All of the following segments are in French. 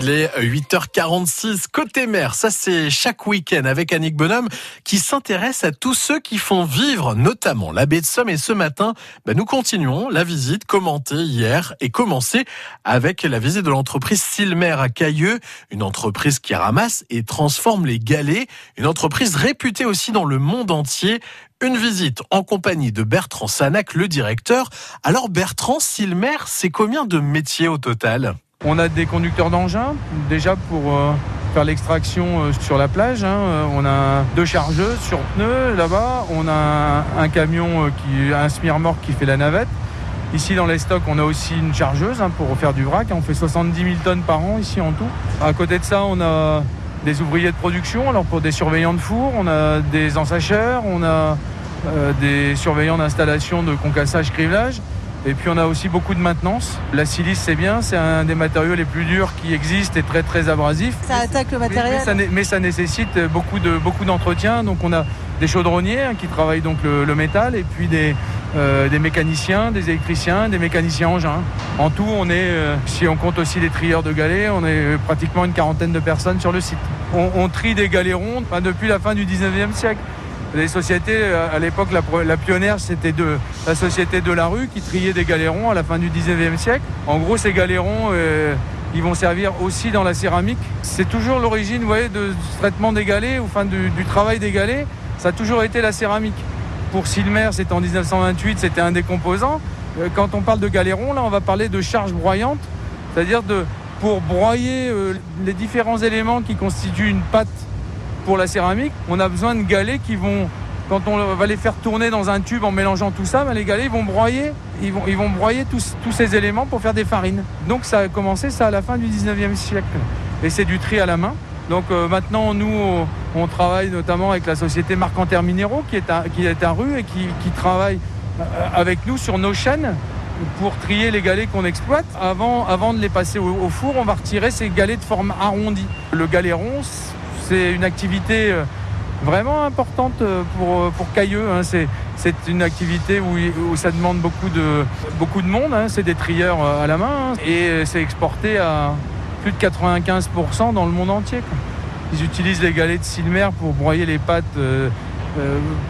Il est 8h46 côté mer. Ça, c'est chaque week-end avec Annick Bonhomme qui s'intéresse à tous ceux qui font vivre notamment la baie de Somme. Et ce matin, bah, nous continuons la visite commentée hier et commencée avec la visite de l'entreprise Silmer à Cailleux, une entreprise qui ramasse et transforme les galets, une entreprise réputée aussi dans le monde entier. Une visite en compagnie de Bertrand Sanac, le directeur. Alors Bertrand, Silmer, c'est combien de métiers au total? On a des conducteurs d'engins, déjà pour euh, faire l'extraction euh, sur la plage. Hein. Euh, on a deux chargeuses sur pneus là-bas. On a un, camion, qui, un semi-remorque qui fait la navette. Ici dans les stocks, on a aussi une chargeuse hein, pour faire du vrac. On fait 70 000 tonnes par an ici en tout. À côté de ça, on a des ouvriers de production. Alors pour des surveillants de four, on a des ensacheurs, on a des surveillants d'installation de concassage, criblage. Et puis on a aussi beaucoup de maintenance. La silice c'est bien, c'est un des matériaux les plus durs qui existent et très très abrasif. Ça attaque le matériel. Mais, ça, nécessite beaucoup de beaucoup d'entretien. Donc on a des chaudronniers hein, qui travaillent donc le, métal et puis des, euh, des mécaniciens, des électriciens, des mécaniciens engins. En tout, on est, euh, si on compte aussi les trieurs de galets, on est pratiquement une quarantaine de personnes sur le site. On, trie des galets ronds depuis la fin du 19e siècle. Les sociétés, euh, à l'époque, la, pionnière, c'était de, la société de la rue qui triait des galérons à la fin du 19e siècle. En gros, ces galérons, euh, ils vont servir aussi dans la céramique. C'est toujours l'origine voyez, de ce traitement des galets, ou enfin du, travail des galets. Ça a toujours été la céramique. Pour Silmer, c'était en 1928, c'était un des composants. Euh, quand on parle de galérons, là, on va parler de charge broyante, c'est-à-dire pour broyer les différents éléments qui constituent une pâte pour la céramique, on a besoin de galets qui vont, quand on va les faire tourner dans un tube en mélangeant tout ça, ben, les galets vont broyer, ils vont, broyer tous, ces éléments pour faire des farines. Donc ça a commencé ça à la fin du 19e siècle. Et c'est du tri à la main. Donc euh, maintenant, nous, on travaille notamment avec la société Marc Minéraux qui est à, rue et qui, travaille euh, avec nous sur nos chaînes pour trier les galets qu'on exploite. Avant, avant de les passer au, au, four, on va retirer ces galets de forme arrondie. Le galet rond, c'est une activité euh, vraiment importante euh, pour, euh, pour Cailleux. Hein. C'est, une activité où, ça demande beaucoup de, beaucoup de monde. Hein. C'est des trieurs à la main hein. et c'est exporté à plus de 95% dans le monde entier. Ils utilisent les galets de Silmer pour broyer les pâtes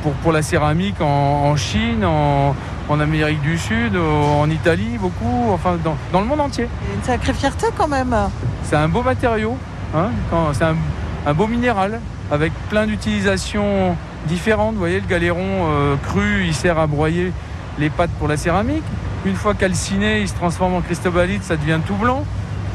pour, pour la céramique en, Chine, en, Amérique du Sud, en Italie, beaucoup, enfin dans, dans le monde entier. une sacrée fierté quand même. C'est un beau matériau. c'est un un beau minéral avec plein d'utilisations différentes. Vous voyez, le galéron euh, cru, il sert à broyer les pâtes pour la céramique. Une fois calciné, il se transforme en cristobalite, ça devient tout blanc.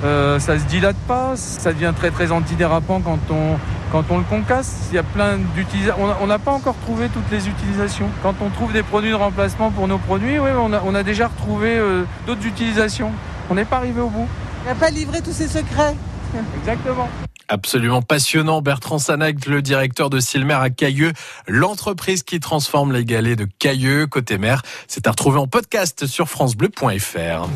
Euh, ça se dilate pas, ça devient très très antidérapant quand on, quand on le concasse. Il y a plein d'utilisations. On n'a pas encore trouvé toutes les utilisations. Quand on trouve des produits de remplacement pour nos produits, oui, on, a, on a déjà retrouvé euh, d'autres utilisations. On n'est pas arrivé au bout. Il n'a pas livré tous ses secrets. Exactement. Absolument passionnant. Bertrand Sanac, le directeur de Silmer à Cailleux, l'entreprise qui transforme les galets de Cailleux côté mer. C'est à retrouver en podcast sur francebleu.fr.